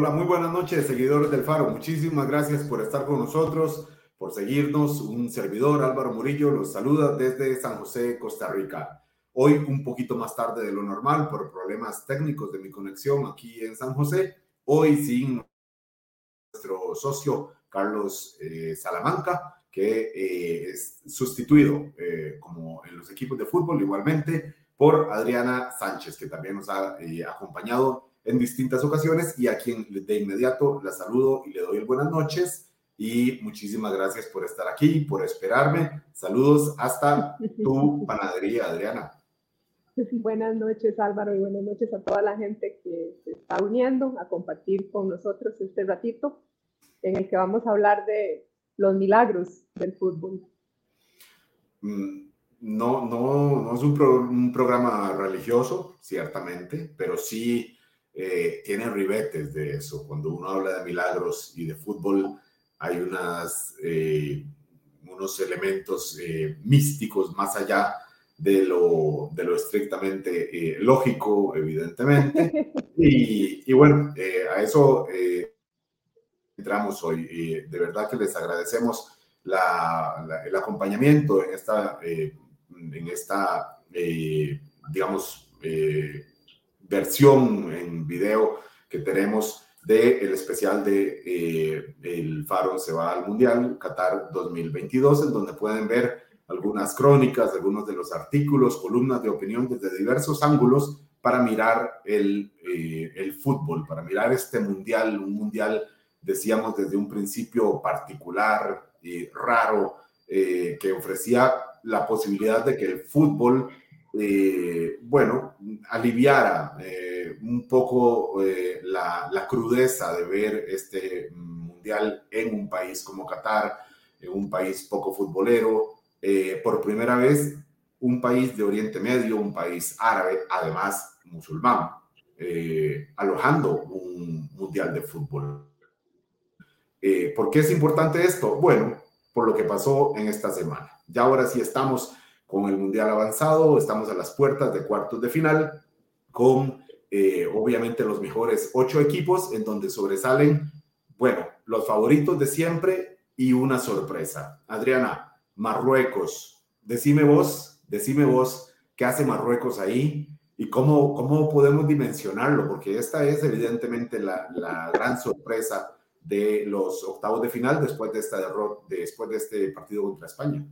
Hola, muy buenas noches, seguidores del Faro. Muchísimas gracias por estar con nosotros, por seguirnos. Un servidor, Álvaro Murillo, los saluda desde San José, Costa Rica. Hoy un poquito más tarde de lo normal por problemas técnicos de mi conexión aquí en San José. Hoy sin nuestro socio Carlos eh, Salamanca, que eh, es sustituido eh, como en los equipos de fútbol igualmente por Adriana Sánchez, que también nos ha acompañado en distintas ocasiones y a quien de inmediato la saludo y le doy el buenas noches y muchísimas gracias por estar aquí, por esperarme. Saludos hasta tu panadería, Adriana. Buenas noches Álvaro y buenas noches a toda la gente que se está uniendo a compartir con nosotros este ratito en el que vamos a hablar de los milagros del fútbol. Mm, no, no, no es un, un programa religioso, ciertamente, pero sí eh, tienen ribetes de eso. Cuando uno habla de milagros y de fútbol, hay unas, eh, unos elementos eh, místicos más allá de lo, de lo estrictamente lógico, evidentemente. Y, bueno, a eso entramos hoy. Y de verdad que les agradecemos el acompañamiento en esta, en esta digamos, versión en video que tenemos del el especial de eh, El Faro se va al Mundial Qatar 2022, en donde pueden ver algunas crónicas, algunos de los artículos, columnas de opinión desde diversos ángulos para mirar el, eh, el fútbol, para mirar este mundial, un mundial, decíamos desde un principio particular y raro, eh, que ofrecía la posibilidad de que el fútbol eh, bueno, aliviara eh, un poco eh, la, crudeza de ver este mundial en un país como Qatar, en un país poco futbolero, por primera vez un país de Oriente Medio, un país árabe, además musulmán, alojando un mundial de fútbol. ¿Por qué es importante esto? Bueno, por lo que pasó en esta semana. Ya ahora sí estamos con el Mundial avanzado, estamos a las puertas de cuartos de final, con eh, obviamente los mejores ocho equipos en donde sobresalen, bueno, los favoritos de siempre y una sorpresa. Adriana, Marruecos, decime vos, decime vos, ¿qué hace Marruecos ahí? ¿Y cómo, cómo podemos dimensionarlo? Porque esta es evidentemente la, la gran sorpresa de los octavos de final después de esta derrota, después de este partido contra España.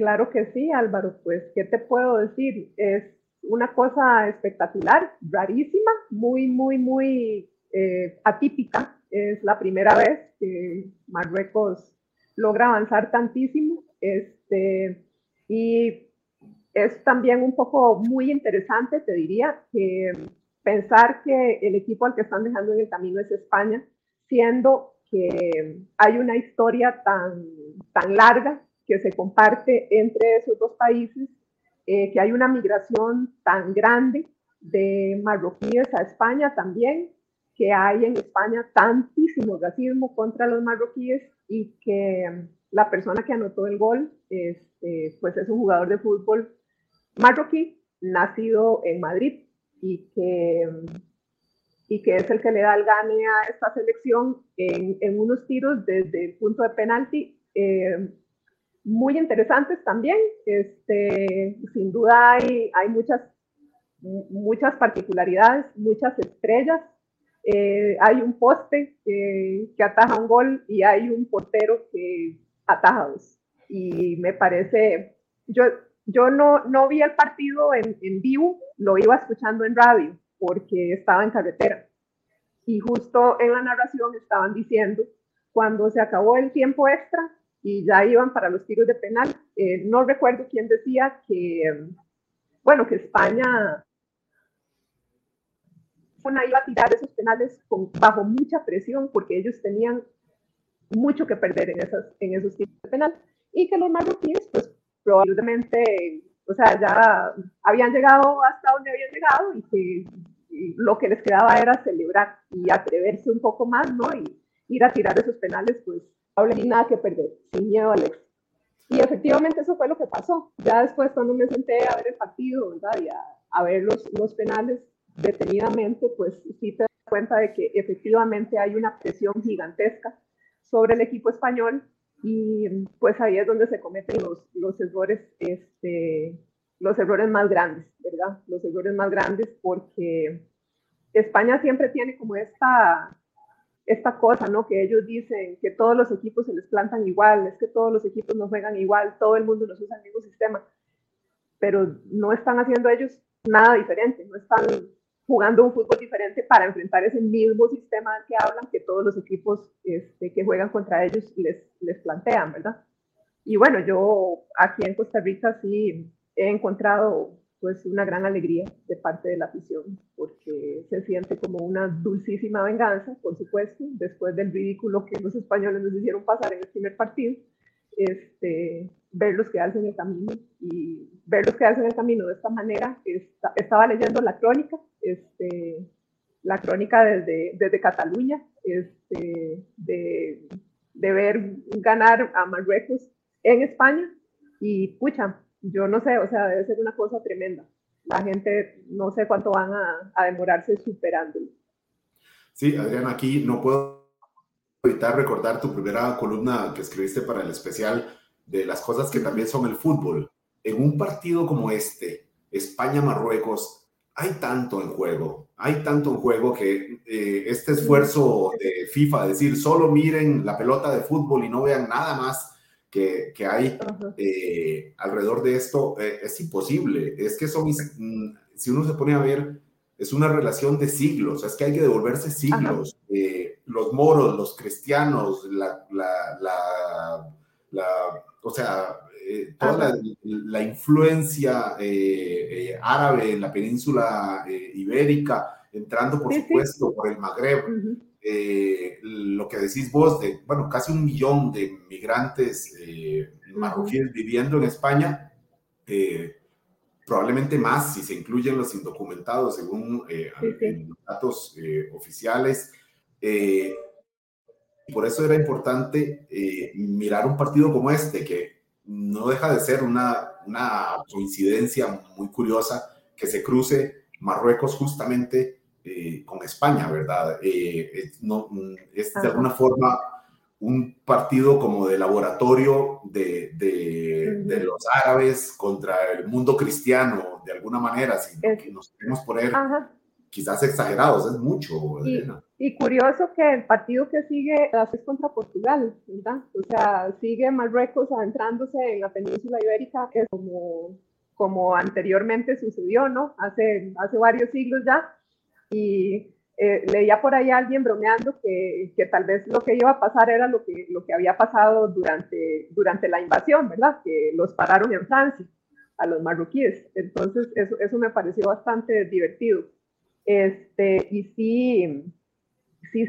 Claro que sí, Álvaro. Pues, ¿qué te puedo decir? Es una cosa espectacular, rarísima, muy, muy, muy eh, atípica. Es la primera vez que Marruecos logra avanzar tantísimo. Este, y es también un poco muy interesante, te diría, que pensar que el equipo al que están dejando en el camino es España, siendo que hay una historia tan, tan larga que se comparte entre esos dos países, eh, que hay una migración tan grande de marroquíes a España también, que hay en España tantísimo racismo contra los marroquíes y que mm, la persona que anotó el gol este, pues es un jugador de fútbol marroquí, nacido en Madrid y que, mm, y que es el que le da el gane a esta selección en, en unos tiros desde el punto de penalti. Eh, muy interesantes también. Este, sin duda hay, hay muchas, muchas particularidades, muchas estrellas. Eh, hay un poste que, que, ataja un gol y hay un portero que ataja dos. Y me parece, yo, yo no, no vi el partido en, en vivo, lo iba escuchando en radio porque estaba en carretera. Y justo en la narración estaban diciendo, cuando se acabó el tiempo extra, y ya iban para los tiros de penal. Eh, no recuerdo quién decía que, bueno, que España iba a tirar esos penales con, bajo mucha presión porque ellos tenían mucho que perder en, esas, en esos tiros de penal y que los marroquíes, pues probablemente, o sea, ya habían llegado hasta donde habían llegado y que lo que les quedaba era celebrar y atreverse un poco más, ¿no? Y ir a tirar esos penales, pues y nada que perder, sin miedo Alex. Y efectivamente eso fue lo que pasó. Ya después cuando me senté a ver el partido, ¿verdad? Y a, ver los, los penales detenidamente, pues sí te cuenta de que efectivamente hay una presión gigantesca sobre el equipo español y pues ahí es donde se cometen los, los errores, este, los errores más grandes, ¿verdad? Los errores más grandes porque España siempre tiene como esta, esta cosa, ¿no? Que ellos dicen que todos los equipos se les plantan igual, es que todos los equipos nos juegan igual, todo el mundo nos usa el mismo sistema, pero no están haciendo ellos nada diferente, no están jugando un fútbol diferente para enfrentar ese mismo sistema que hablan que todos los equipos este, que juegan contra ellos les, les plantean, ¿verdad? Y bueno, yo aquí en Costa Rica sí he encontrado pues una gran alegría de parte de la afición, porque se siente como una dulcísima venganza, por supuesto, después del ridículo que los españoles nos hicieron pasar en el primer partido, este, verlos quedarse en el camino y verlos quedarse en el camino de esta manera. estaba leyendo la crónica, este, la crónica desde, desde Cataluña, este, de, de ver ganar a Marruecos en España y pucha, yo no sé, o sea, debe ser una cosa tremenda. La gente no sé cuánto van a, demorarse superándolo. Sí, Adriana, aquí no puedo evitar recordar tu primera columna que escribiste para el especial de las cosas que también son el fútbol. En un partido como este, España-Marruecos, hay tanto en juego, hay tanto en juego que eh, este esfuerzo de FIFA, decir, solo miren la pelota de fútbol y no vean nada más que, que hay eh, alrededor de esto, eh, es imposible. Es que son, mm, si uno se pone a ver, es una relación de siglos, es que hay que devolverse siglos. los moros, los cristianos, la, la, la, la o sea, eh, toda la, influencia eh, eh, árabe en la península ibérica, entrando por supuesto por el Magreb, lo que decís vos de, bueno, casi un millón de migrantes marroquíes viviendo en España, probablemente más si se incluyen los indocumentados según los datos oficiales. por eso era importante mirar un partido como este, que no deja de ser una, una coincidencia muy curiosa que se cruce Marruecos justamente eh, con España, ¿verdad? Eh, es, no, es de alguna forma un partido como de laboratorio de, de, de, los árabes contra el mundo cristiano, de alguna manera, si nos queremos poner quizás exagerados, es mucho. Y, curioso que el partido que sigue es contra Portugal, ¿verdad? O sea, sigue Marruecos adentrándose en la península ibérica, es como, como anteriormente sucedió, ¿no? Hace, hace varios siglos ya. Y eh, leía por ahí a alguien bromeando que, que, tal vez lo que iba a pasar era lo que, lo que había pasado durante, durante la invasión, ¿verdad? Que los pararon en Francia, a los marroquíes. Entonces, eso, eso me pareció bastante divertido. Este, y sí, sí,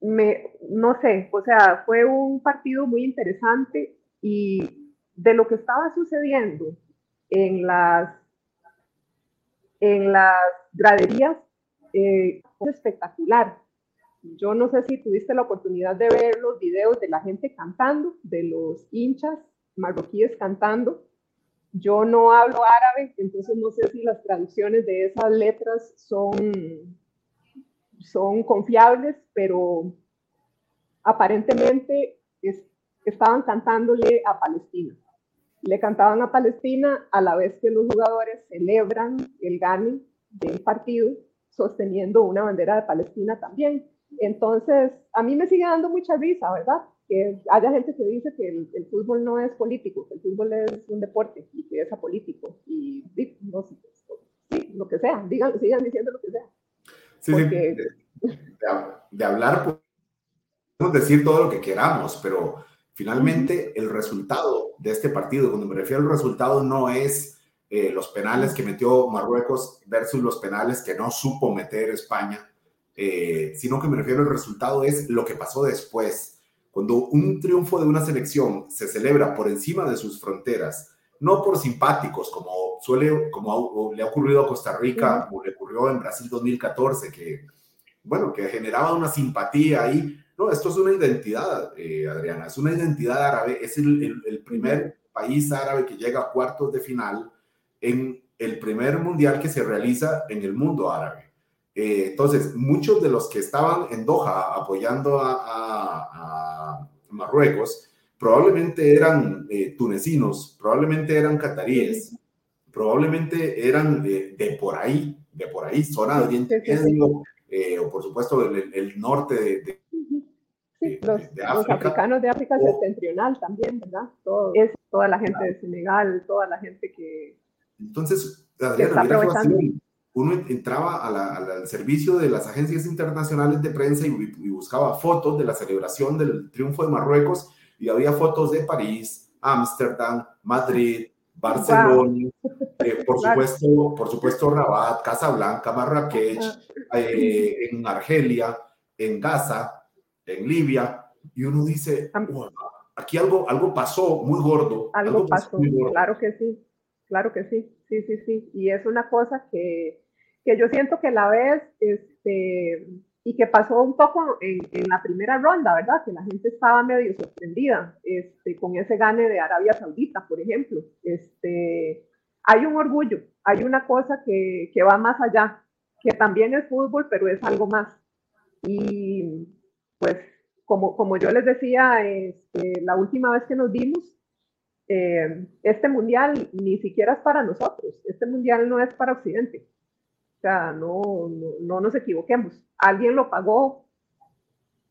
me, no sé, o sea, fue un partido muy interesante y de lo que estaba sucediendo en las, en las graderías, eh, espectacular. Yo no sé si tuviste la oportunidad de ver los videos de la gente cantando, de los hinchas marroquíes cantando. Yo no hablo árabe, entonces no sé si las traducciones de esas letras son, son confiables, pero aparentemente estaban cantándole a Palestina. Le cantaban a Palestina a la vez que los jugadores celebran el gane del partido sosteniendo una bandera de Palestina también. Entonces, a mí me sigue dando mucha risa, ¿verdad? que haya gente que dice que el, fútbol no es político, que el fútbol es un deporte y que es apolítico y, no, sí, lo que sea, digan, sigan diciendo lo que sea. Sí, de, hablar podemos decir todo lo que queramos, pero finalmente el resultado de este partido, cuando me refiero al resultado, no es eh, los penales que metió Marruecos versus los penales que no supo meter España, eh, sino que me refiero al resultado es lo que pasó después. Cuando un triunfo de una selección se celebra por encima de sus fronteras, no por simpáticos, como suele, como le ha ocurrido a Costa Rica o le ocurrió en Brasil 2014, que, bueno, que generaba una simpatía ahí. No, esto es una identidad, eh, Adriana, es una identidad árabe, es el, el, primer país árabe que llega a cuartos de final en el primer mundial que se realiza en el mundo árabe. Eh, entonces, muchos de los que estaban en Doha apoyando a, Marruecos probablemente eran eh, tunecinos, probablemente eran cataríes, probablemente eran de, por ahí, de por ahí, zona de Oriente Medio, eh, o por supuesto el, norte de, los, africanos de África septentrional también, ¿verdad? Todo, es, toda la gente de Senegal, toda la gente que... Entonces, Adriana, mira uno entraba al servicio de las agencias internacionales de prensa y, buscaba fotos de la celebración del triunfo de Marruecos y había fotos de París, Ámsterdam, Madrid, Barcelona, eh, por, supuesto, por supuesto Rabat, Casablanca, Marrakech, eh, en Argelia, en Gaza, en Libia, y uno dice, aquí algo, algo pasó muy gordo. Algo, pasó, claro que sí, claro que sí, sí, sí, sí, y es una cosa que que yo siento que la vez, este, y que pasó un poco en, en, la primera ronda, ¿verdad? Que la gente estaba medio sorprendida este, con ese gane de Arabia Saudita, por ejemplo. Este, hay un orgullo, hay una cosa que, que va más allá, que también es fútbol, pero es algo más. Y pues, como, como yo les decía, este, la última vez que nos vimos, eh, este mundial ni siquiera es para nosotros, este mundial no es para Occidente sea, no, no, nos equivoquemos. Alguien lo pagó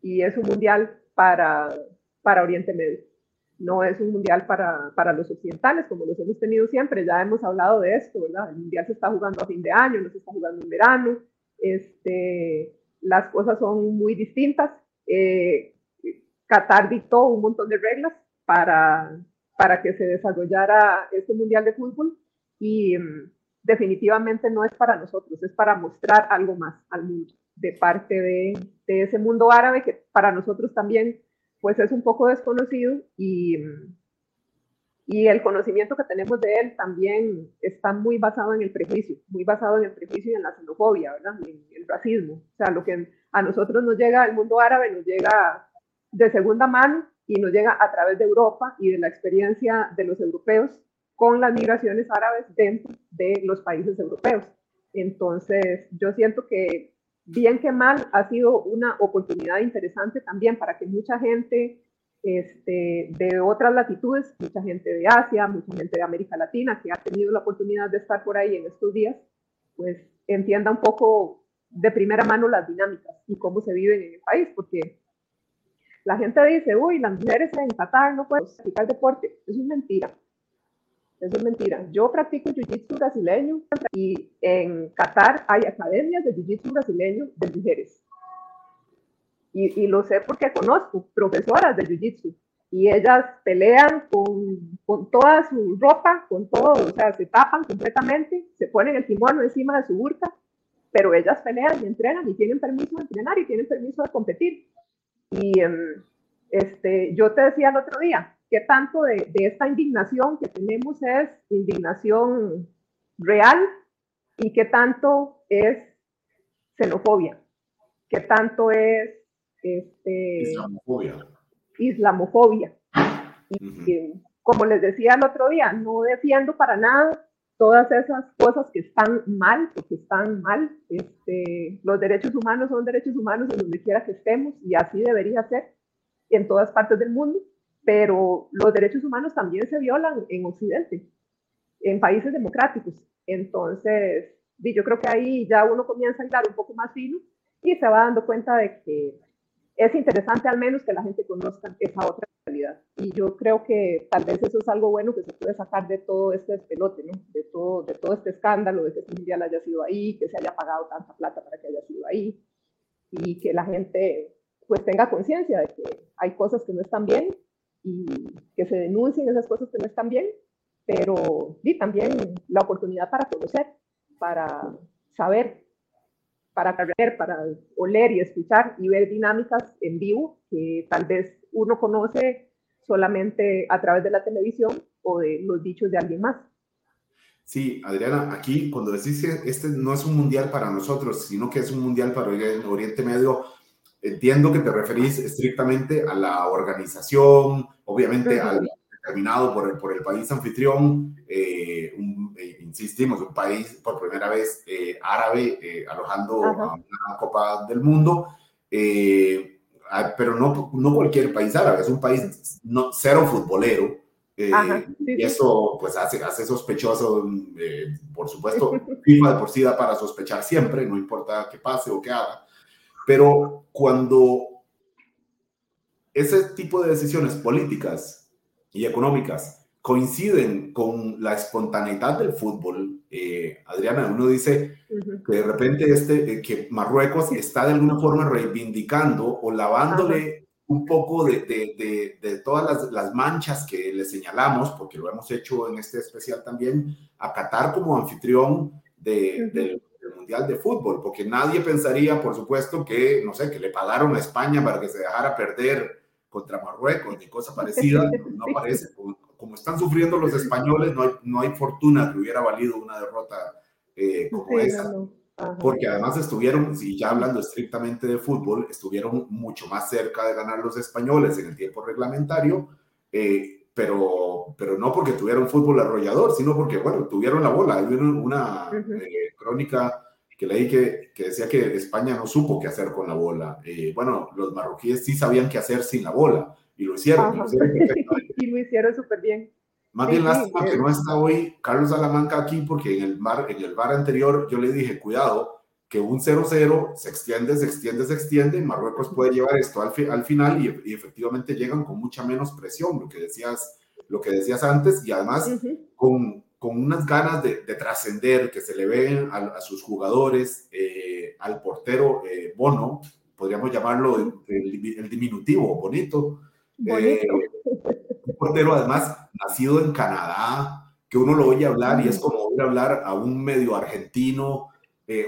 y es un mundial para, para Oriente Medio. No es un mundial para, para los occidentales, como los hemos tenido siempre. Ya hemos hablado de esto, ¿verdad? El mundial se está jugando a fin de año, no se está jugando en verano. Este, las cosas son muy distintas. Eh, Qatar dictó un montón de reglas para, para que se desarrollara este mundial de fútbol y mm, definitivamente no es para nosotros, es para mostrar algo más al mundo de parte de, ese mundo árabe que para nosotros también pues es un poco desconocido y, y el conocimiento que tenemos de él también está muy basado en el prejuicio, muy basado en el prejuicio y en la xenofobia, ¿verdad? En el racismo. O sea, lo que a nosotros nos llega al mundo árabe nos llega de segunda mano y nos llega a través de Europa y de la experiencia de los europeos con las migraciones árabes dentro de los países europeos. Entonces, yo siento que bien que mal ha sido una oportunidad interesante también para que mucha gente este, de otras latitudes, mucha gente de Asia, mucha gente de América Latina que ha tenido la oportunidad de estar por ahí en estos días, pues entienda un poco de primera mano las dinámicas y cómo se viven en el país, porque la gente dice, uy, las mujeres en Qatar no pueden practicar deporte. Eso es mentira. Eso es mentira. Yo practico jiu-jitsu brasileño y en Qatar hay academias de jiu-jitsu brasileño de mujeres. Y, y, lo sé porque conozco profesoras de jiu-jitsu y ellas pelean con, con, toda su ropa, con todo, o sea, se tapan completamente, se ponen el kimono encima de su burka, pero ellas pelean y entrenan y tienen permiso de entrenar y tienen permiso de competir. Y em, este, yo te decía el otro día, qué tanto de, esta indignación que tenemos es indignación real y qué tanto es xenofobia, qué tanto es este, islamofobia. islamofobia. Y, como les decía el otro día, no defiendo para nada todas esas cosas que están mal, porque están mal. Este, los derechos humanos son derechos humanos en donde quiera que estemos y así debería ser en todas partes del mundo pero los derechos humanos también se violan en Occidente, en países democráticos. Entonces, yo creo que ahí ya uno comienza a hablar un poco más fino y se va dando cuenta de que es interesante al menos que la gente conozca esa otra realidad. Y yo creo que tal vez eso es algo bueno que se puede sacar de todo este pelote, ¿no? de, todo, de todo este escándalo, de que este mundial haya sido ahí, que se haya pagado tanta plata para que haya sido ahí, y que la gente pues tenga conciencia de que hay cosas que no están bien y que se denuncien esas cosas que no están bien, pero y también la oportunidad para conocer, para saber, para ver, para oler y escuchar y ver dinámicas en vivo que tal vez uno conoce solamente a través de la televisión o de los dichos de alguien más. Sí, Adriana, aquí cuando decís que este no es un mundial para nosotros, sino que es un mundial para Oriente Medio, Entiendo que te referís estrictamente a la organización, obviamente al determinado por el, por el país anfitrión, eh, eh, insistimos, un país por primera vez eh, árabe alojando a una Copa del Mundo, pero no, no cualquier país árabe, es un país no, cero futbolero. y eso pues hace, hace sospechoso, por supuesto, FIFA de por sí da para sospechar siempre, no importa qué pase o qué haga, pero cuando ese tipo de decisiones políticas y económicas coinciden con la espontaneidad del fútbol, eh, Adriana, uno dice que de repente este, eh, que Marruecos está de alguna forma reivindicando o lavándole un poco de, de, de, todas las, las, manchas que le señalamos, porque lo hemos hecho en este especial también, a Qatar como anfitrión del Mundial de Fútbol, porque nadie pensaría, por supuesto, que, no sé, que le pagaron a España para que se dejara perder contra Marruecos ni cosa parecida, no parece. Como, están sufriendo los españoles, no hay, no hay fortuna que hubiera valido una derrota eh, como esa. Porque además estuvieron, y ya hablando estrictamente de fútbol, estuvieron mucho más cerca de ganar los españoles en el tiempo reglamentario, eh, pero, pero no porque tuvieron fútbol arrollador, sino porque, bueno, tuvieron la bola. Hay una eh, crónica que leí que, que, decía que España no supo qué hacer con la bola. Eh, bueno, los marroquíes sí sabían qué hacer sin la bola y lo hicieron. Y lo hicieron súper bien. Más bien lástima que no está hoy Carlos Salamanca aquí porque en el, mar, en el bar anterior yo le dije, cuidado, que un 0-0 se extiende, se extiende, se extiende, Marruecos puede llevar esto al, al final y, y, efectivamente llegan con mucha menos presión, lo que decías, lo que decías antes, y además con, con unas ganas de, trascender que se le ven a, sus jugadores, eh, al portero eh, Bono, podríamos llamarlo el, diminutivo, bonito. Eh, un portero además nacido en Canadá, que uno lo oye hablar y es como oír hablar a un medio argentino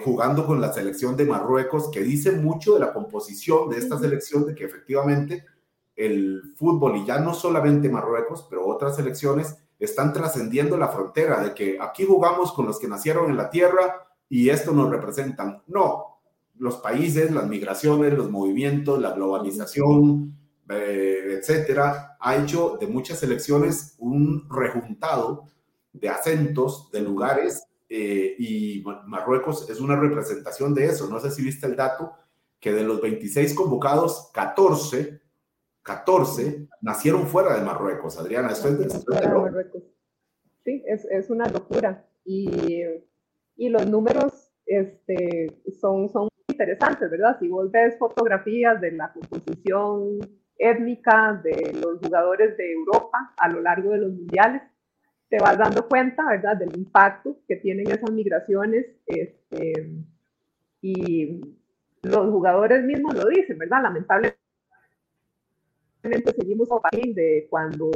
jugando con la selección de Marruecos, que dice mucho de la composición de esta selección, de que efectivamente el fútbol, y ya no solamente Marruecos, pero otras selecciones, están trascendiendo la frontera de que aquí jugamos con los que nacieron en la tierra y esto nos representan. No, los países, las migraciones, los movimientos, la globalización, eh, etcétera, ha hecho de muchas elecciones un rejuntado de acentos, de lugares, eh, y Marruecos es una representación de eso. No sé si viste el dato que de los 26 convocados, 14 14 nacieron fuera de Marruecos, Adriana. Esto es, de Marruecos. Sí, es, es, una locura. Y, y los números este, son, son interesantes, ¿verdad? Si vos ves fotografías de la composición étnica de los jugadores de Europa a lo largo de los mundiales, te vas dando cuenta, ¿verdad?, del impacto que tienen esas migraciones. Este, y los jugadores mismos lo dicen, ¿verdad? Lamentablemente seguimos de cuando,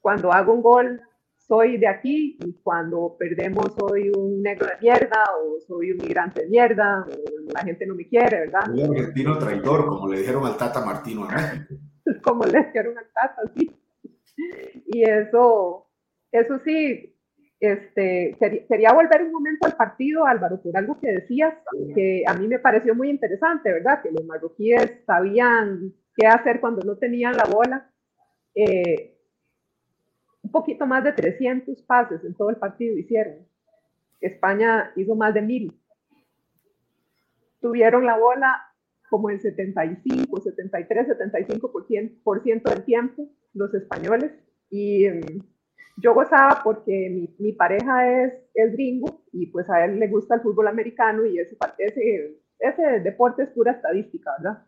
cuando hago un gol soy de aquí y cuando perdemos soy un negro de mierda o soy un migrante de mierda la gente no me quiere, ¿verdad? Un argentino traidor, como le dijeron al Tata Martino como le dijeron al Tata, sí. Y eso, eso sí, este, quería volver un momento al partido, Álvaro, por algo que decías, que a mí me pareció muy interesante, ¿verdad? Que los marroquíes sabían qué hacer cuando no tenían la bola. Eh, un poquito más de 300 pases en todo el partido hicieron. España hizo más de mil. Tuvieron la bola como el 75, 73, 75% del tiempo los españoles. Y em, yo gozaba porque mi, mi, pareja es, el gringo y pues a él le gusta el fútbol americano y ese, ese, ese deporte es pura estadística, ¿verdad?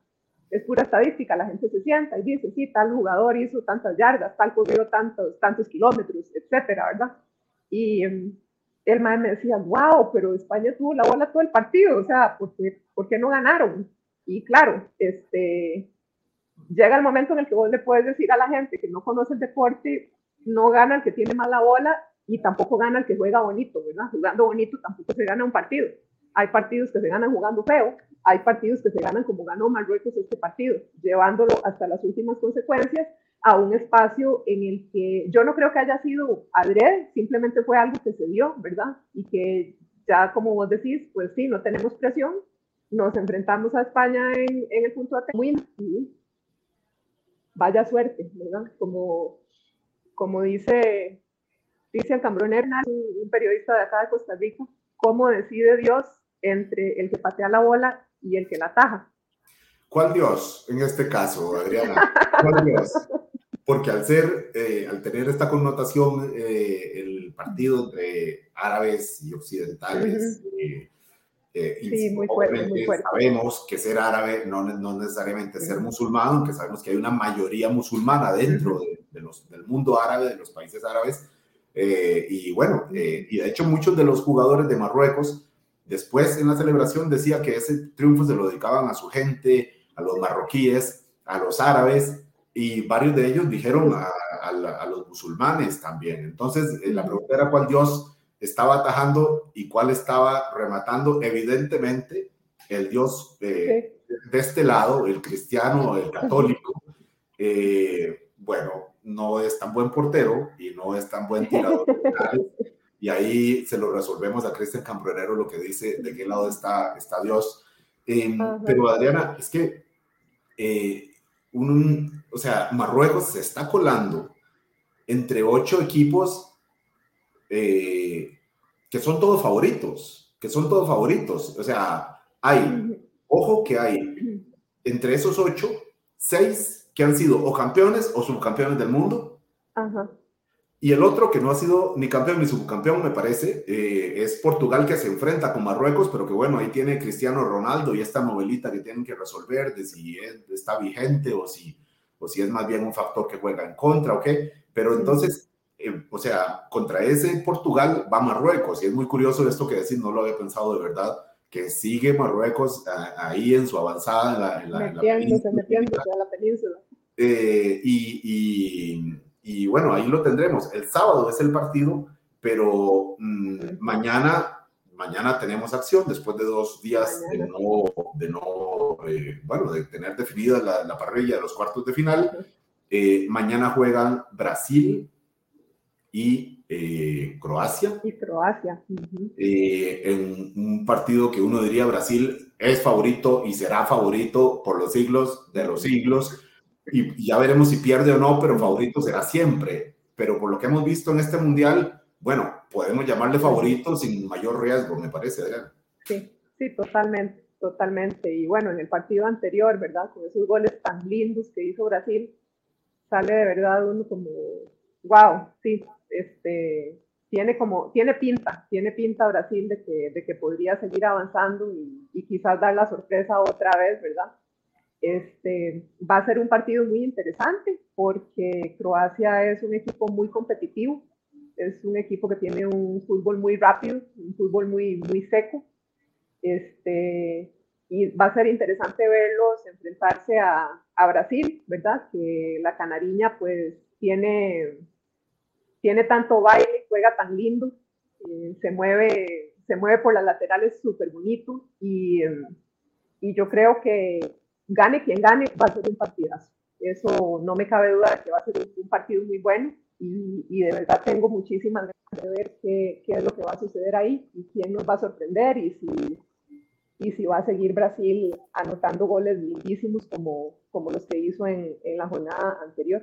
es pura estadística, la gente se sienta y dice, sí, tal jugador hizo tantas yardas, tal corrió tantos, tantos kilómetros, etcétera, ¿verdad? Y um, el maestro me decía, wow, pero España tuvo la bola todo el partido, o sea, ¿por qué, ¿por qué no ganaron? Y claro, este, llega el momento en el que vos le puedes decir a la gente que no conoce el deporte, no gana el que tiene más la bola y tampoco gana el que juega bonito, ¿verdad? Jugando bonito tampoco se gana un partido. Hay partidos que se ganan jugando feo, hay partidos que se ganan como ganó Marruecos este partido, llevándolo hasta las últimas consecuencias a un espacio en el que yo no creo que haya sido adrede, simplemente fue algo que se dio, ¿verdad? Y que ya como vos decís, pues sí, no tenemos presión, nos enfrentamos a España en, en el punto de muy vaya suerte, ¿verdad? Como, como dice Cristian Cambronero, un periodista de acá de Costa Rica, cómo decide Dios entre el que patea la bola y el que la ataja. ¿Cuál Dios en este caso, Adriana? ¿Cuál Dios? Porque al ser, eh, al tener esta connotación, eh, el partido entre árabes y occidentales, eh, sí, muy fuerte, muy fuerte. Sabemos que ser árabe no, no necesariamente ser musulmán, aunque sabemos que hay una mayoría musulmana dentro de, los, del mundo árabe, de los países árabes. y bueno, y de hecho muchos de los jugadores de Marruecos, después en la celebración decía que ese triunfo se lo dedicaban a su gente, a los marroquíes, a los árabes, y varios de ellos dijeron a, los musulmanes también. Entonces, eh, la pregunta era cuál Dios estaba atajando y cuál estaba rematando. Evidentemente, el Dios de este lado, el cristiano, el católico, eh, bueno, no es tan buen portero y no es tan buen tirador. y ahí se lo resolvemos a Cristian Cambronero lo que dice de qué lado está, está Dios. Em, pero Adriana, es que eh, un, o sea, Marruecos se está colando entre ocho equipos eh, que son todos favoritos, que son todos favoritos. O sea, hay, ojo que hay entre esos ocho, seis que han sido o campeones o subcampeones del mundo. Ajá. Y el otro que no ha sido ni campeón ni subcampeón, me parece, eh, es Portugal que se enfrenta con Marruecos, pero que bueno, ahí tiene Cristiano Ronaldo y esta novelita que tienen que resolver de si está vigente o si, o si es más bien un factor que juega en contra o qué. Pero entonces, eh, o sea, contra ese Portugal va Marruecos y es muy curioso esto que decir, no lo había pensado de verdad, que sigue Marruecos ahí en su avanzada en la, en la península. Eh, y, y y bueno, ahí lo tendremos. El sábado es el partido, pero mm, mañana, mañana tenemos acción después de dos días de no, de no eh, bueno, de tener definida la, parrilla de los cuartos de final. Eh, mañana juegan Brasil y eh, Croacia. Y Croacia. en un partido que uno diría Brasil es favorito y será favorito por los siglos de los siglos y, ya veremos si pierde o no, pero favorito será siempre. Pero por lo que hemos visto en este mundial, bueno, podemos llamarle favorito sin mayor riesgo, me parece, Adriana. Sí, sí, totalmente, totalmente. Y bueno, en el partido anterior, ¿verdad? Con esos goles tan lindos que hizo Brasil, sale de verdad uno como, wow, sí, este, tiene como, tiene pinta, tiene pinta Brasil de que, de que podría seguir avanzando y, y quizás dar la sorpresa otra vez, ¿verdad? Este, va a ser un partido muy interesante porque Croacia es un equipo muy competitivo, es un equipo que tiene un fútbol muy rápido, un fútbol muy, muy seco. Este, y va a ser interesante verlos enfrentarse a, a Brasil, ¿verdad? Que la canariña pues tiene, tiene tanto baile, juega tan lindo, eh, se, mueve, se mueve por las laterales súper bonito y, y yo creo que gane quien gane, va a ser un partidazo. Eso no me cabe duda de que va a ser un partido muy bueno y, de verdad tengo muchísimas ganas de ver qué, qué, es lo que va a suceder ahí y quién nos va a sorprender y si, y si va a seguir Brasil anotando goles lindísimos como, como los que hizo en, en la jornada anterior.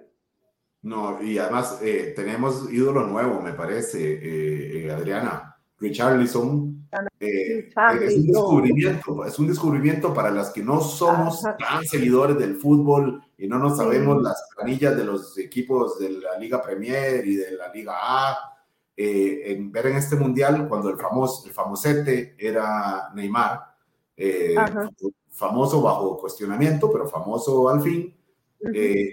No, y además eh, tenemos ídolo nuevo, me parece, eh, eh, Adriana. Richarlison. Eh, es, un descubrimiento, es un descubrimiento para las que no somos tan seguidores del fútbol y no nos sabemos las planillas de los equipos de la Liga Premier y de la Liga A. Eh, en ver en este mundial cuando el famoso el famosete era Neymar eh, famoso bajo cuestionamiento pero famoso al fin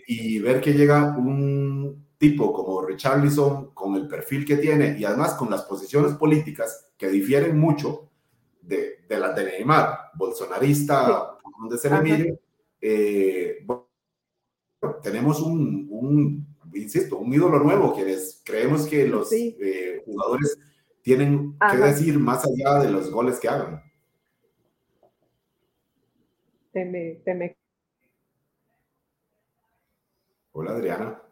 y ver que llega un tipo como Richarlison, con el perfil que tiene y además con las posiciones políticas que difieren mucho de, de las de Neymar, bolsonarista, donde se le mire, eh, tenemos un, un, insisto, un ídolo nuevo, quienes creemos que los eh, jugadores tienen que decir más allá de los goles que hagan. Hola Adriana.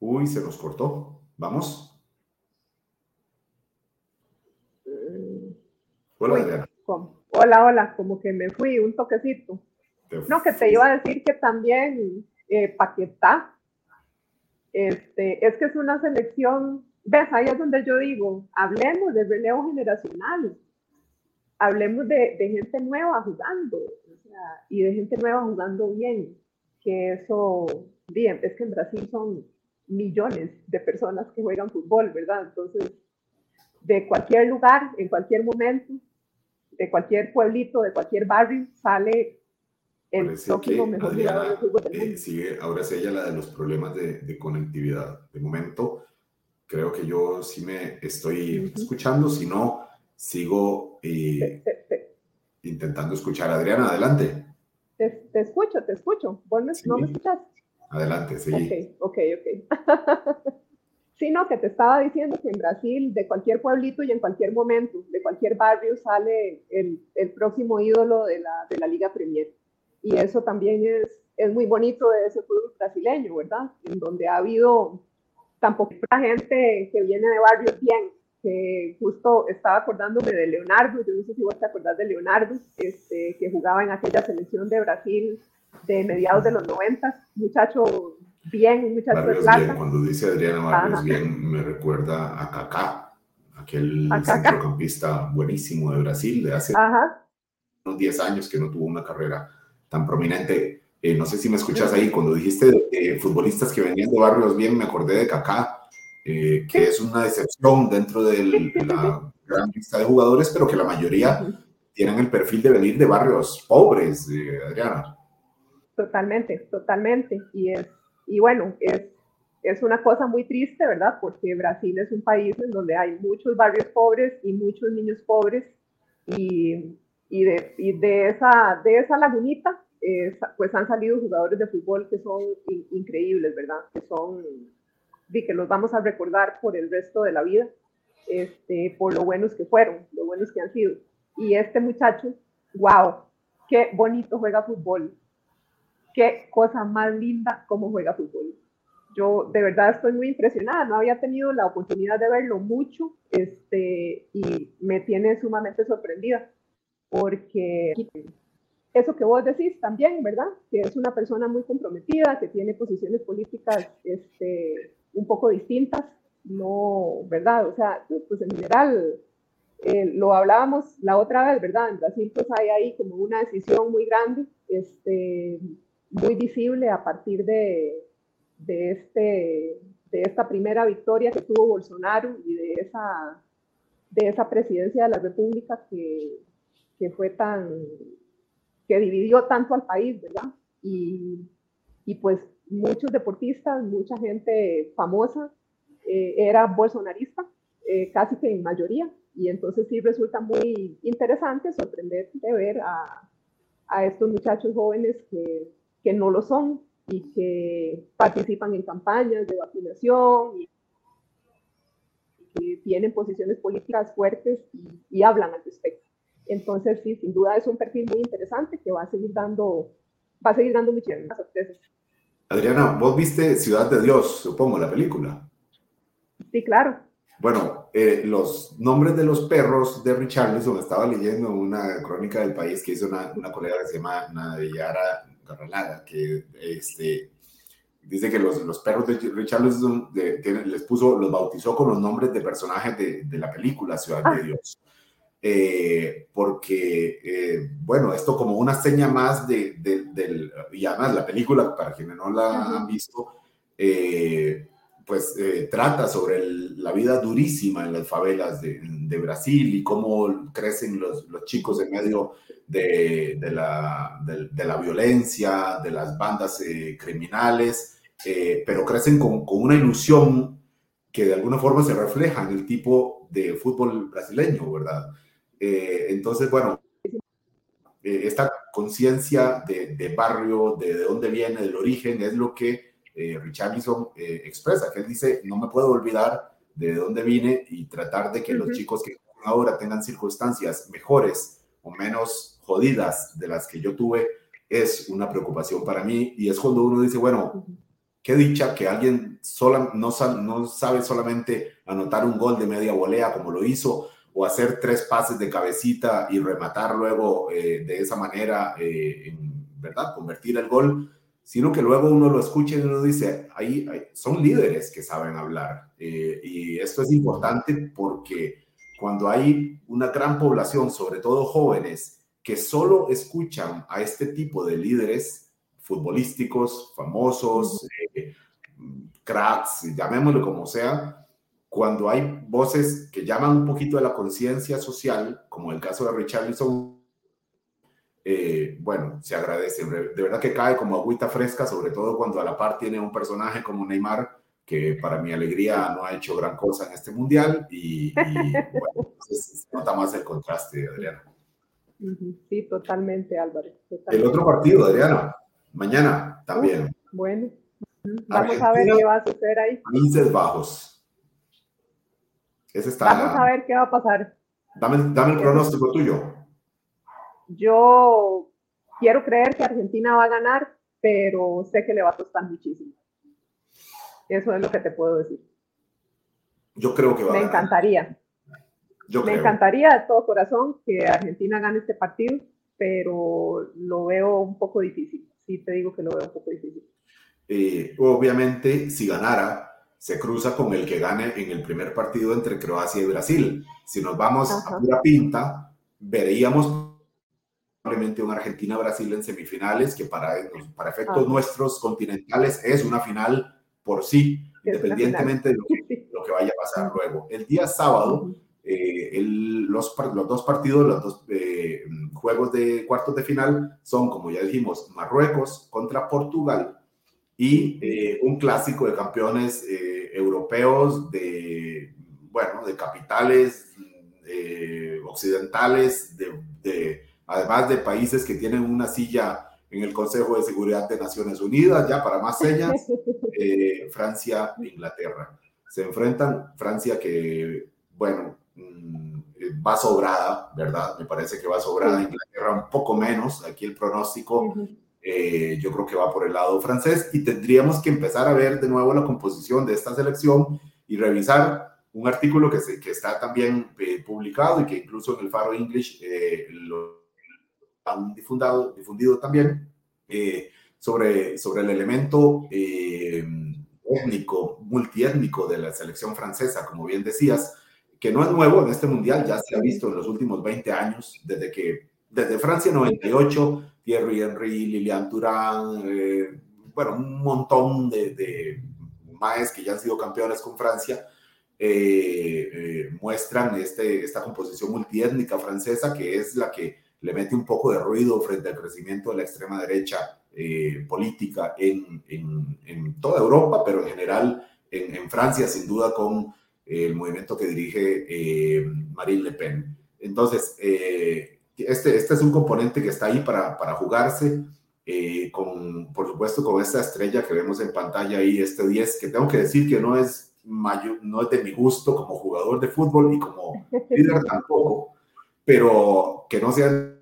Uy, se nos cortó. ¿Vamos? Hola, Adriana. Hola, hola, como que me fui un toquecito. No, que te iba a decir que también eh, Paquetá. Este, es que es una selección, ves, ahí es donde yo digo, hablemos de relevo generacional, hablemos de, de gente nueva jugando, y de gente nueva jugando bien, que eso, bien, es que en Brasil son millones de personas que juegan fútbol, ¿verdad? Entonces, de cualquier lugar, en cualquier momento, de cualquier pueblito, de cualquier barrio, sale el próximo mejor Adriana, jugador de fútbol. Eh, sigue, ahora es ella la de los problemas de, de, conectividad. De momento, creo que yo sí me estoy escuchando, si no, sigo eh, intentando escuchar. Adriana, adelante. Te, escucho, te escucho. ¿Vos no me escuchas? Adelante, sí. Ok, ok, ok. Sino que te estaba diciendo que en Brasil, de cualquier pueblito y en cualquier momento, de cualquier barrio, sale el, próximo ídolo de la, de la, Liga Premier. Y eso también es, es muy bonito de ese fútbol brasileño, ¿verdad? En donde ha habido tan poca gente que viene de barrios bien, que justo estaba acordándome de Leonardo, yo no sé si vos te acordás de Leonardo, este, que jugaba en aquella selección de Brasil de mediados de los 90, muchacho bien, de plata. Cuando dice Adriana Barrios bien, me recuerda a Kaká, aquel centrocampista buenísimo de Brasil de hace unos 10 años que no tuvo una carrera tan prominente. Eh, no sé si me escuchas ahí, cuando dijiste eh, futbolistas que venían de barrios bien, me acordé de Kaká, eh, que es una decepción dentro de la gran lista de jugadores, pero que la mayoría tienen el perfil de venir de barrios pobres, Adriana. Totalmente, totalmente. Y, es, y bueno, es, es una cosa muy triste, ¿verdad? Porque Brasil es un país en donde hay muchos barrios pobres y muchos niños pobres. Y, y, de, y de, esa, de esa lagunita, pues han salido jugadores de fútbol que son increíbles, ¿verdad? Que son, y que los vamos a recordar por el resto de la vida, este, por lo buenos que fueron, lo buenos que han sido. Y este muchacho, wow, qué bonito juega fútbol, qué cosa más linda cómo juega fútbol. Yo de verdad estoy muy impresionada, no había tenido la oportunidad de verlo mucho este, y me tiene sumamente sorprendida porque eso que vos decís también, ¿verdad? Que es una persona muy comprometida, que tiene posiciones políticas este, un poco distintas, no, ¿verdad? O sea, pues en general eh, lo hablábamos la otra vez, ¿verdad? En Brasil pues hay ahí como una decisión muy grande, este, muy visible a partir de, de, este, de esta primera victoria que tuvo Bolsonaro y de esa, de esa presidencia de la República que, que fue tan, que dividió tanto al país, ¿verdad? Y, y pues muchos deportistas, mucha gente famosa eh, era bolsonarista, eh, casi que en mayoría, y entonces sí resulta muy interesante, sorprendente ver a, a estos muchachos jóvenes que, que no lo son y que participan en campañas de vacunación y que tienen posiciones políticas fuertes y, hablan al respecto. Entonces, sí, sin duda es un perfil muy interesante que va a seguir dando, va a seguir dando muchas sorpresas. Adriana, vos viste Ciudad de Dios, supongo, la película. Sí, claro. Bueno, eh, los nombres de los perros de Richarlison, estaba leyendo una crónica del país que hizo una, una colega que se llama Nadeyara que este, dice que los, los perros de Richarlison les puso, los bautizó con los nombres de personajes de, de la película Ciudad de ah. Dios. Eh, porque, eh, bueno, esto como una seña más de, del, y además la película, para quienes no la han visto, eh, pues trata sobre la vida durísima en las favelas de, Brasil y cómo crecen los, chicos en medio de, la, violencia, de las bandas eh, criminales, eh, pero crecen con, una ilusión que de alguna forma se refleja en el tipo de fútbol brasileño, ¿verdad? Eh, entonces, bueno, esta conciencia de, de, barrio, de, de, dónde viene, del origen, es lo que Richarlison expresa, que él dice, no me puedo olvidar de dónde vine y tratar de que los chicos que ahora tengan circunstancias mejores o menos jodidas de las que yo tuve es una preocupación para mí y es cuando uno dice, bueno, qué dicha que alguien sola, no, no sabe solamente anotar un gol de media volea como lo hizo o hacer tres pases de cabecita y rematar luego eh, de esa manera, eh, en, ¿verdad? Convertir el gol, sino que luego uno lo escucha y uno dice, ahí, son líderes que saben hablar. Eh, y esto es importante porque cuando hay una gran población, sobre todo jóvenes, que solo escuchan a este tipo de líderes futbolísticos, famosos, eh, cracks, llamémoslo como sea, cuando hay voces que llaman un poquito de la conciencia social, como el caso de Richarlison, eh, bueno, se agradece. De verdad que cae como agüita fresca, sobre todo cuando a la par tiene un personaje como Neymar, que para mi alegría no ha hecho gran cosa en este mundial y, bueno, se nota más el contraste, Adriana. Sí, totalmente, Álvaro. El otro partido, Adriana, mañana también. bueno, vamos a ver qué va a suceder ahí. Países Bajos. Ese está vamos a ver qué va a pasar. Dame, dame el pronóstico tuyo. Yo quiero creer que Argentina va a ganar, pero sé que le va a costar muchísimo. Eso es lo que te puedo decir. Yo creo que va Me a encantaría. Yo Me encantaría de todo corazón que Argentina gane este partido, pero lo veo un poco difícil. Sí, te digo que lo veo un poco difícil. Eh, obviamente, si ganara, se cruza con el que gane en el primer partido entre Croacia y Brasil. Si nos vamos a pura pinta, veríamos probablemente un Argentina-Brasil en semifinales, que para, para efectos nuestros continentales es una final por sí, independientemente de lo que, vaya a pasar luego. El día sábado, eh, los, los, dos partidos, los dos eh, juegos de cuartos de final son, como ya dijimos, Marruecos contra Portugal y eh, un clásico de campeones europeos de, bueno, de capitales occidentales, de, además de países que tienen una silla en el Consejo de Seguridad de Naciones Unidas, ya para más señas, eh, Francia e Inglaterra. Se enfrentan Francia que, bueno, mm, va sobrada, ¿verdad? Me parece que va sobrada, Inglaterra un poco menos, aquí el pronóstico eh, yo creo que va por el lado francés y tendríamos que empezar a ver de nuevo la composición de esta selección y revisar un artículo que, se, que está también eh, publicado y que incluso en el Faro English lo han difundido, difundido también eh, sobre, sobre el elemento eh, étnico, multiétnico de la selección francesa, como bien decías, que no es nuevo en este mundial, ya se ha visto en los últimos 20 años, desde que, desde Francia 98, Thierry Henry, Lilian Thuram, eh, bueno, un montón de, de maes que ya han sido campeones con Francia, muestran este, esta composición multiétnica francesa que es la que le mete un poco de ruido frente al crecimiento de la extrema derecha eh, política en, en, toda Europa, pero en general en, Francia, sin duda, con el movimiento que dirige eh, Marine Le Pen. Entonces, eh, este, este es un componente que está ahí para, para jugarse. con, por supuesto, con esta estrella que vemos en pantalla ahí, este 10, que tengo que decir que no es, mayor, no es de mi gusto como jugador de fútbol y como líder tampoco, pero que no sea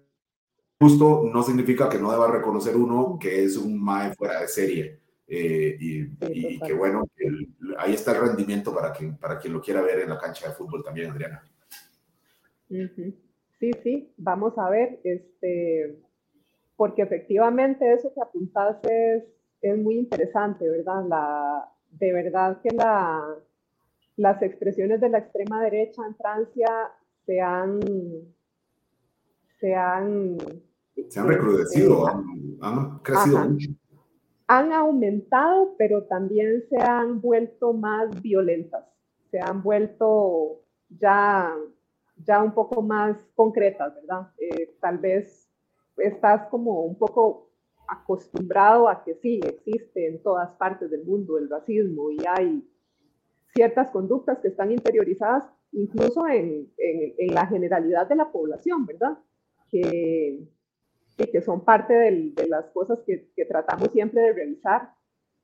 justo no significa que no deba reconocer uno que es un MAE fuera de serie. Eh, y, que bueno, ahí está el rendimiento para quien, para quien lo quiera ver en la cancha de fútbol también, Adriana. Sí, sí, vamos a ver, este, porque efectivamente eso que apuntaste es, es muy interesante, ¿verdad? La, de verdad que la, las expresiones de la extrema derecha en Francia se han se han... Se han recrudecido, eh, han, crecido mucho. Han aumentado, pero también se han vuelto más violentas, se han vuelto ya, ya un poco más concretas, ¿verdad? Eh, tal vez estás como un poco acostumbrado a que sí, existe en todas partes del mundo el racismo y hay ciertas conductas que están interiorizadas incluso en, en, en la generalidad de la población, ¿verdad? Que, que son parte de las cosas que, que, tratamos siempre de revisar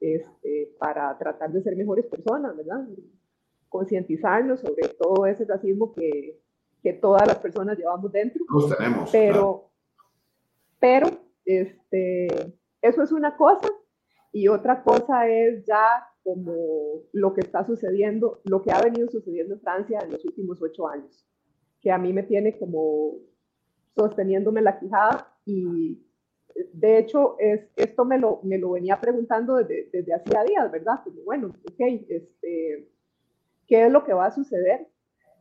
este, para tratar de ser mejores personas, ¿verdad? Concientizarnos sobre todo ese racismo que, que todas las personas llevamos dentro. Los tenemos. Pero, pero este, eso es una cosa y otra cosa es ya como lo que está sucediendo, lo que ha venido sucediendo en Francia en los últimos ocho años, que a mí me tiene como sosteniéndome la quijada y de hecho, es, esto me lo, me lo venía preguntando desde, desde hacía días, ¿verdad? Como, bueno, ok, este, ¿qué es lo que va a suceder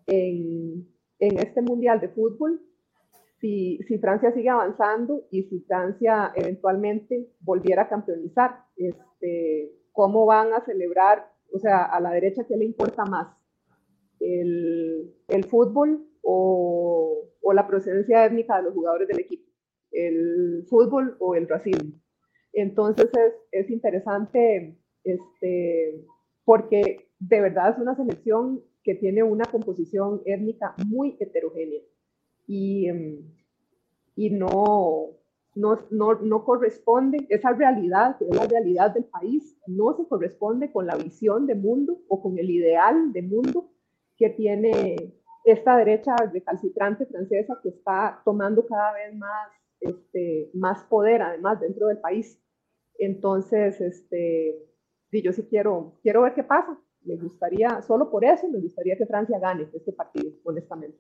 en, en este Mundial de Fútbol si, si, Francia sigue avanzando y si Francia eventualmente volviera a campeonizar? Este, ¿Cómo van a celebrar? O sea, a la derecha, ¿qué le importa más? ¿El, el fútbol o, o la procedencia étnica de los jugadores del equipo? el fútbol o el racismo. Entonces es, es interesante este, porque de verdad es una selección que tiene una composición étnica muy heterogénea y, y no, no, no, no, corresponde, esa realidad, que es la realidad del país, no se corresponde con la visión de mundo o con el ideal de mundo que tiene esta derecha recalcitrante francesa que está tomando cada vez más este, más poder además dentro del país. Entonces, este, yo sí quiero, quiero ver qué pasa. Me gustaría, solo por eso, me gustaría que Francia gane este partido, honestamente.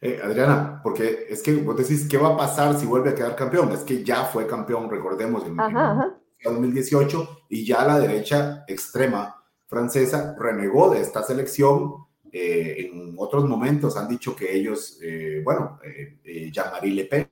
Eh, Adriana, porque es que vos decís, ¿qué va a pasar si vuelve a quedar campeón? Es que ya fue campeón, recordemos, en, 2018 y ya la derecha extrema francesa renegó de esta selección. Eh, en otros momentos han dicho que ellos, eh, bueno, Jean-Marie Le Pen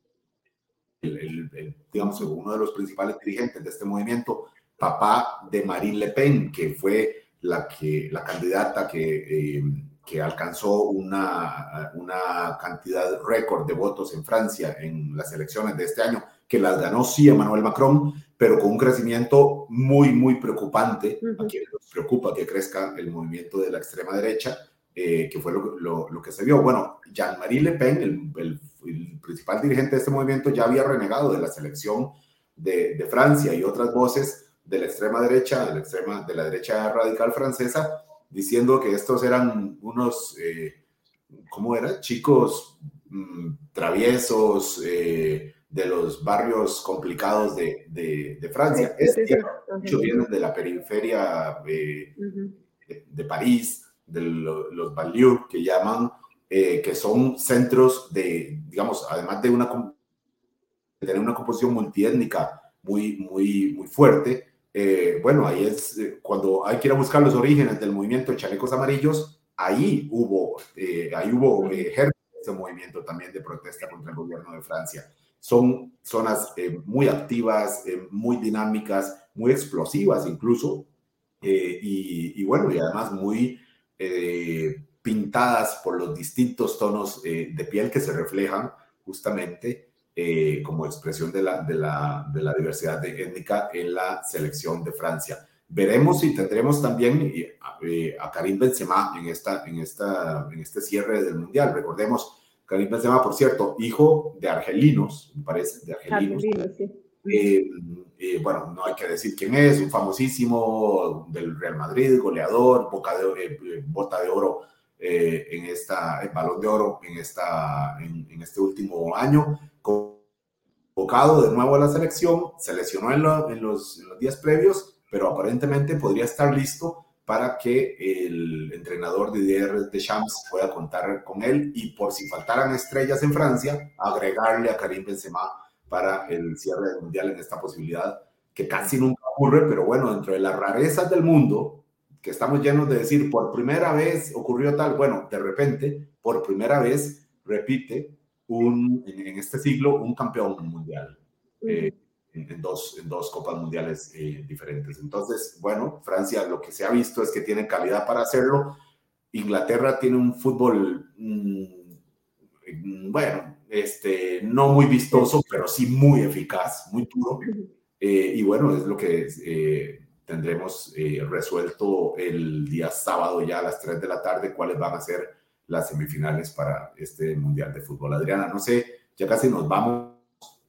el, digamos, uno de los principales dirigentes de este movimiento, papá de Marine Le Pen, que fue la, que, la candidata que, eh, que alcanzó una, una cantidad récord de votos en Francia en las elecciones de este año, que las ganó sí Emmanuel Macron, pero con un crecimiento muy, muy preocupante. A quienes nos preocupa que crezca el movimiento de la extrema derecha, eh, que fue lo, lo, que se vio. Bueno, Jean-Marie Le Pen, el, el el principal dirigente de este movimiento ya había renegado de la selección de, de, Francia y otras voces de la extrema derecha, de la, extrema, de la derecha radical francesa, diciendo que estos eran unos, eh, ¿cómo era? Chicos mm, traviesos eh, de los barrios complicados de, de, Francia. muchos vienen de la periferia eh, de, París, de los banlieues que llaman, eh, que son centros de, digamos, además de, una, tener una composición multiétnica muy, muy, muy fuerte, eh, bueno, ahí es eh, cuando hay que ir a buscar los orígenes del movimiento de chalecos amarillos, ahí hubo, ahí hubo ese movimiento también de protesta contra el gobierno de Francia. Son zonas muy activas, muy dinámicas, muy explosivas incluso, y, y, bueno, y además muy pintadas por los distintos tonos eh, de piel que se reflejan justamente eh, como expresión de la, de la, de la diversidad étnica en la selección de Francia. Veremos si tendremos también eh, a Karim Benzema en, esta, en, esta, en este cierre del Mundial. Recordemos, Karim Benzema, por cierto, hijo de argelinos, me parece, de argelinos. Bueno, no hay que decir quién es, un famosísimo del Real Madrid, goleador, boca de, bota de oro eh, en esta, el balón de oro en, esta, en, este último año, convocado de nuevo a la selección, se lesionó en, en, los, en, los, días previos, pero aparentemente podría estar listo para que el entrenador Didier Deschamps pueda contar con él y por si faltaran estrellas en Francia, agregarle a Karim Benzema para el cierre del Mundial en esta posibilidad que casi nunca ocurre, pero bueno, dentro de las rarezas del mundo, que estamos llenos de decir, por primera vez ocurrió tal, bueno, de repente, por primera vez repite un, en, este siglo un campeón mundial. Eh, en, dos, en dos copas mundiales eh, diferentes. Entonces, bueno, Francia lo que se ha visto es que tiene calidad para hacerlo. Inglaterra tiene un fútbol, mm, bueno, este, no muy vistoso, pero sí muy eficaz, muy duro. Eh, y bueno, es lo que tendremos eh, resuelto el día sábado ya a las 3 de la tarde cuáles van a ser las semifinales para este Mundial de Fútbol. Adriana, no sé, ya casi nos vamos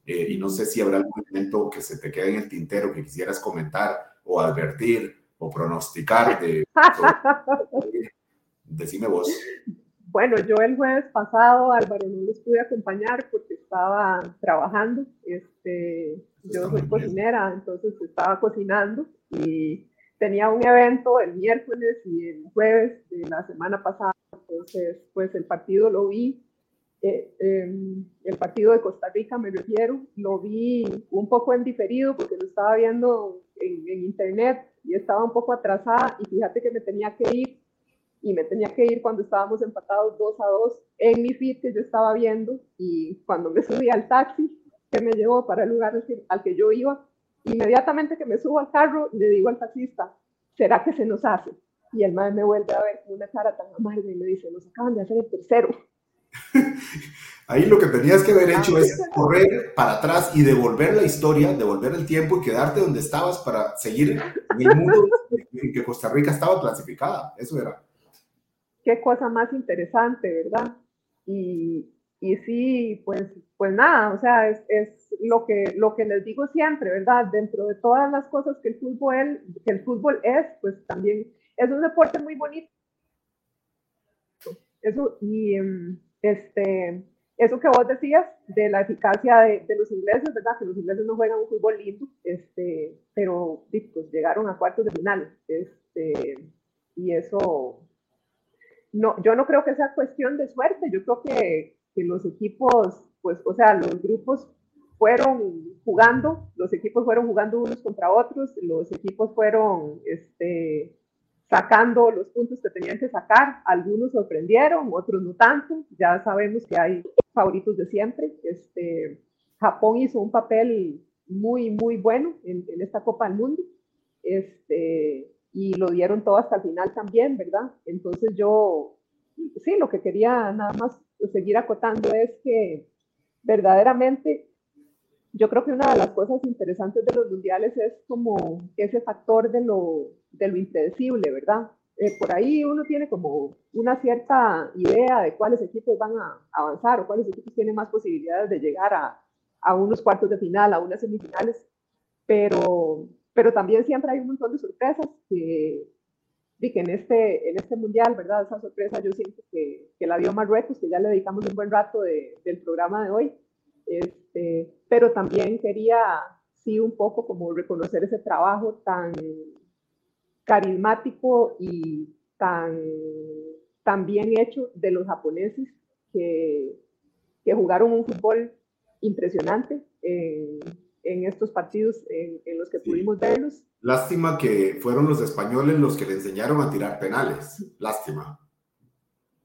eh, y no sé si habrá algún momento que se te quede en el tintero que quisieras comentar o advertir o pronosticar de... decime vos. Bueno, yo el jueves pasado, Álvaro, no les pude acompañar porque estaba trabajando. Este, yo soy cocinera, entonces estaba cocinando y tenía un evento el miércoles y el jueves de la semana pasada, entonces pues el partido lo vi eh, em, el partido de Costa Rica, me refiero, lo vi un poco en diferido porque lo estaba viendo en, en, internet y estaba un poco atrasada y fíjate que me tenía que ir y me tenía que ir cuando estábamos empatados dos a dos en mi feed que yo estaba viendo y cuando me subí al taxi que me llevó para el lugar al que, yo iba, inmediatamente que me subo al carro le digo al taxista, ¿será que se nos hace? Y el madre me vuelve a ver con una cara tan amarga y me dice, nos acaban de hacer el tercero. Ahí lo que tenías que haber hecho es correr para atrás y devolver la historia, devolver el tiempo y quedarte donde estabas para seguir en el mundo en que Costa Rica estaba clasificada. Eso era. Qué cosa más interesante, ¿verdad? Y, y sí, pues, pues nada, o sea, es, es, lo, que, lo que les digo siempre, ¿verdad? Dentro de todas las cosas que el fútbol, que el fútbol es, pues también es un deporte muy bonito. Eso, y em, este, eso que vos decías de la eficacia de, de, los ingleses, ¿verdad? Que los ingleses no juegan un fútbol lindo, este, pero pues, llegaron a cuartos de final. Este, y eso, no, yo no creo que sea cuestión de suerte, yo creo que, que los equipos, pues, o sea, los grupos fueron jugando, los equipos fueron jugando unos contra otros, los equipos fueron este, sacando los puntos que tenían que sacar, algunos sorprendieron, otros no tanto, ya sabemos que hay favoritos de siempre, este, Japón hizo un papel muy, muy bueno en, esta Copa del Mundo, este, y lo dieron todo hasta el final también, ¿verdad? Entonces yo, sí, lo que quería nada más seguir acotando es que verdaderamente yo creo que una de las cosas interesantes de los mundiales es como ese factor de lo, de lo impredecible, ¿verdad? Eh, por ahí uno tiene como una cierta idea de cuáles equipos van a avanzar o cuáles equipos tienen más posibilidades de llegar a, a unos cuartos de final, a unas semifinales, pero, pero también siempre hay un montón de sorpresas que, que en este, en este mundial, ¿verdad? Esa sorpresa yo siento que, que la dio Marruecos, que ya le dedicamos un buen rato de, del programa de hoy, este, pero también quería, sí, un poco como reconocer ese trabajo tan carismático y tan, tan bien hecho de los japoneses que, que jugaron un fútbol impresionante en, en estos partidos en, en los que pudimos verlos. Lástima que fueron los españoles los que le enseñaron a tirar penales. Lástima.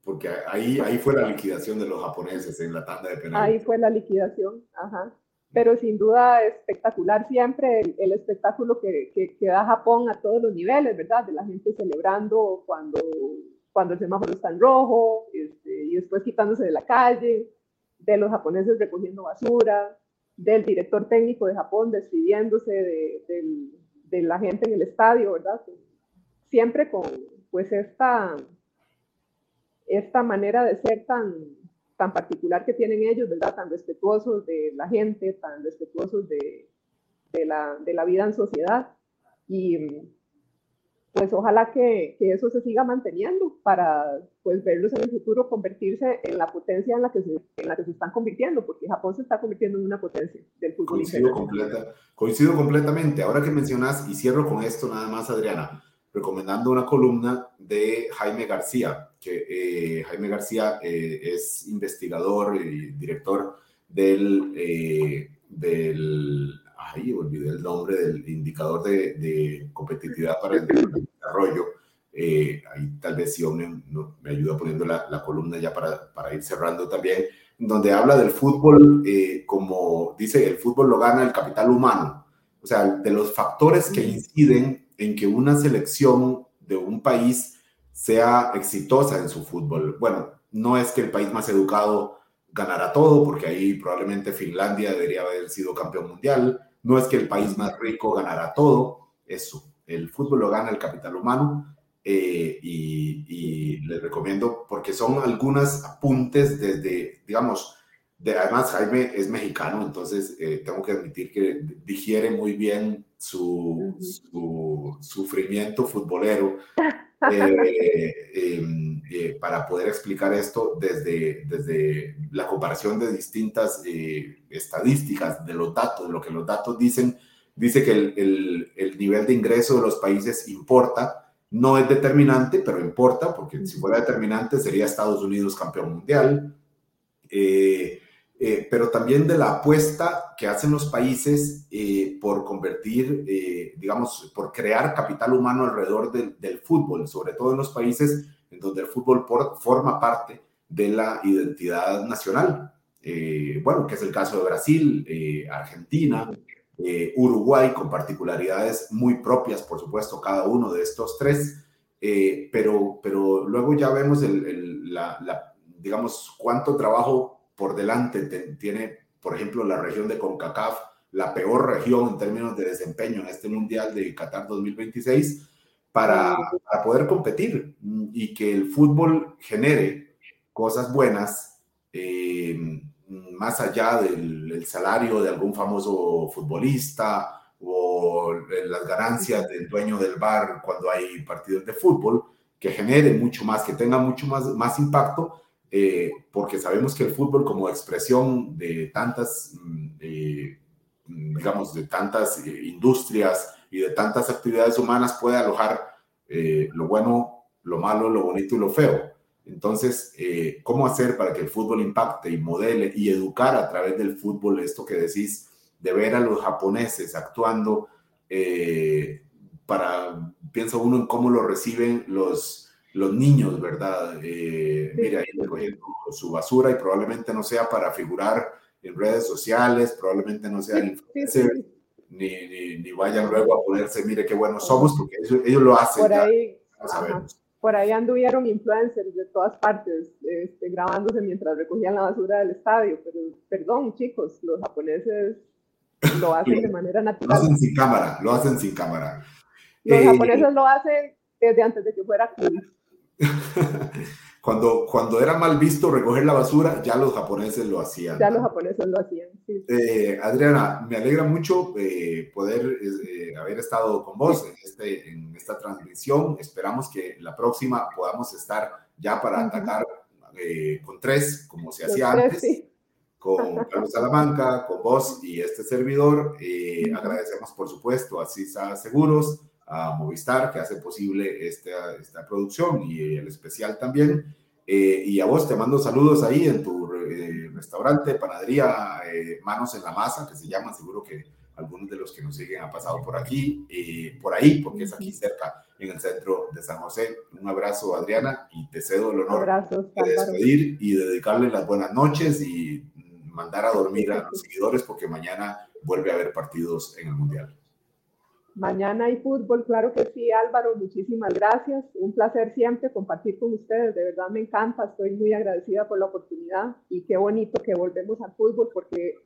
Porque ahí, ahí fue la liquidación de los japoneses en la tanda de penales. Ahí fue la liquidación, ajá. Pero sin duda espectacular siempre el, el espectáculo que, que, que, da Japón a todos los niveles, ¿verdad? De la gente celebrando cuando, cuando el semáforo está en rojo este, y después quitándose de la calle, de los japoneses recogiendo basura, del director técnico de Japón despidiéndose de, la gente en el estadio, ¿verdad? Siempre con pues esta, esta manera de ser tan, tan particular que tienen ellos, ¿verdad? Tan respetuosos de la gente, tan respetuosos de, de, la, la, vida en sociedad. Y pues ojalá que, que, eso se siga manteniendo para pues verlos en el futuro convertirse en la potencia en la que se, en la que se están convirtiendo, porque Japón se está convirtiendo en una potencia del fútbol. Coincido, completa, coincido completamente. Ahora que mencionas, y cierro con esto nada más, Adriana, recomendando una columna de Jaime García, que eh, Jaime García eh, es investigador y director del, eh, del, ay, olvidé el nombre, del indicador de, de competitividad para el desarrollo. ahí tal vez si me, me ayuda poniendo la, la, columna ya para, para ir cerrando también, donde habla del fútbol como dice, el fútbol lo gana el capital humano, o sea, de los factores que inciden en que una selección de un país sea exitosa en su fútbol. Bueno, no es que el país más educado ganara todo, porque ahí probablemente Finlandia debería haber sido campeón mundial. No es que el país más rico ganara todo. Eso, el fútbol lo gana el capital humano. Eh, y, y les recomiendo, porque son algunos apuntes desde, digamos, además, Jaime es mexicano, entonces eh, tengo que admitir que digiere muy bien su, su sufrimiento futbolero eh, em, eh, para poder explicar esto desde, desde la comparación de distintas estadísticas de los datos, lo que los datos dicen. Dice que el, el, el nivel de ingreso de los países importa, no es determinante, pero importa, porque si fuera determinante sería Estados Unidos campeón mundial, Eh, eh, pero también de la apuesta que hacen los países eh, por convertir, digamos, por crear capital humano alrededor del fútbol, sobre todo en los países donde el fútbol forma parte de la identidad nacional. bueno, que es el caso de Brasil, Argentina, Uruguay, con particularidades muy propias, por supuesto, cada uno de estos tres. pero, pero luego ya vemos el, digamos, cuánto trabajo por delante tiene, por ejemplo, la región de CONCACAF, la peor región en términos de desempeño en este Mundial de Qatar 2026, para, para poder competir y que el fútbol genere cosas buenas, eh, más allá del, salario de algún famoso futbolista o las ganancias del dueño del bar cuando hay partidos de fútbol, que genere mucho más, que tenga mucho más, más impacto eh, porque sabemos que el fútbol como expresión de tantas, mm, mm, digamos, de tantas eh, industrias y de tantas actividades humanas puede alojar eh, lo bueno, lo malo, lo bonito y lo feo. Entonces, ¿cómo hacer para que el fútbol impacte y modele y educar a través del fútbol esto que decís, de ver a los japoneses actuando para, piensa uno en cómo lo reciben los los niños, ¿verdad? Eh, mira, su basura y probablemente no sea para figurar en redes sociales, probablemente no sea ni, ni, vayan luego a ponerse, mire qué buenos somos, porque ellos, lo hacen. Por ahí, por ahí anduvieron influencers de todas partes este, grabándose mientras recogían la basura del estadio, pero perdón chicos, los japoneses lo hacen de manera natural. Lo hacen sin cámara, lo hacen sin cámara. Los eh, japoneses lo hacen desde antes de que fuera cool. cuando, cuando era mal visto recoger la basura, ya los japoneses lo hacían. Ya los japoneses lo hacían, sí. Eh, Adriana, me alegra mucho eh, poder eh, haber estado con vos en, este, en esta transmisión. Esperamos que la próxima podamos estar ya para atacar con tres, como se hacía antes. Con Carlos Salamanca, con vos y este servidor. Agradecemos, por supuesto, a CISA Seguros, a Movistar, que hace posible esta, esta producción y el especial también. Eh, y a vos te mando saludos ahí en tu eh, restaurante, panadería, eh, Manos en la Masa, que se llama, seguro que algunos de los que nos siguen han pasado por aquí, por ahí, porque es aquí cerca, en el centro de San José. Un abrazo, Adriana, y te cedo el honor de despedir y dedicarle las buenas noches y mandar a dormir a los seguidores, porque mañana vuelve a haber partidos en el Mundial. Mañana hay fútbol, claro que sí, Álvaro, muchísimas gracias. Un placer siempre compartir con ustedes, de verdad me encanta, estoy muy agradecida por la oportunidad y qué bonito que volvemos al fútbol porque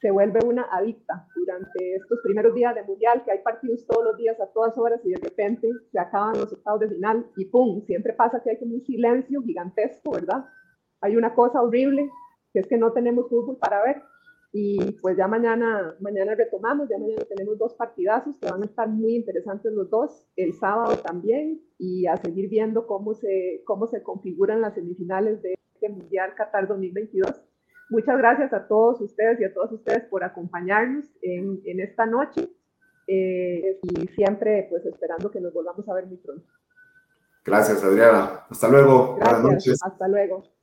se vuelve una adicta durante estos primeros días de mundial, que hay partidos todos los días a todas horas y de repente se acaban los octavos de final y ¡pum! Siempre pasa que hay como un silencio gigantesco, ¿verdad? Hay una cosa horrible, que es que no tenemos fútbol para ver y pues ya mañana, mañana retomamos, ya mañana tenemos dos partidazos que van a estar muy interesantes los dos, el sábado también, y a seguir viendo cómo se, cómo se configuran las semifinales de este Mundial Qatar 2022. Muchas gracias a todos ustedes y a todas ustedes por acompañarnos en, en esta noche eh, y siempre pues esperando que nos volvamos a ver muy pronto. Gracias, Adriana. Hasta luego. Buenas noches. Hasta luego.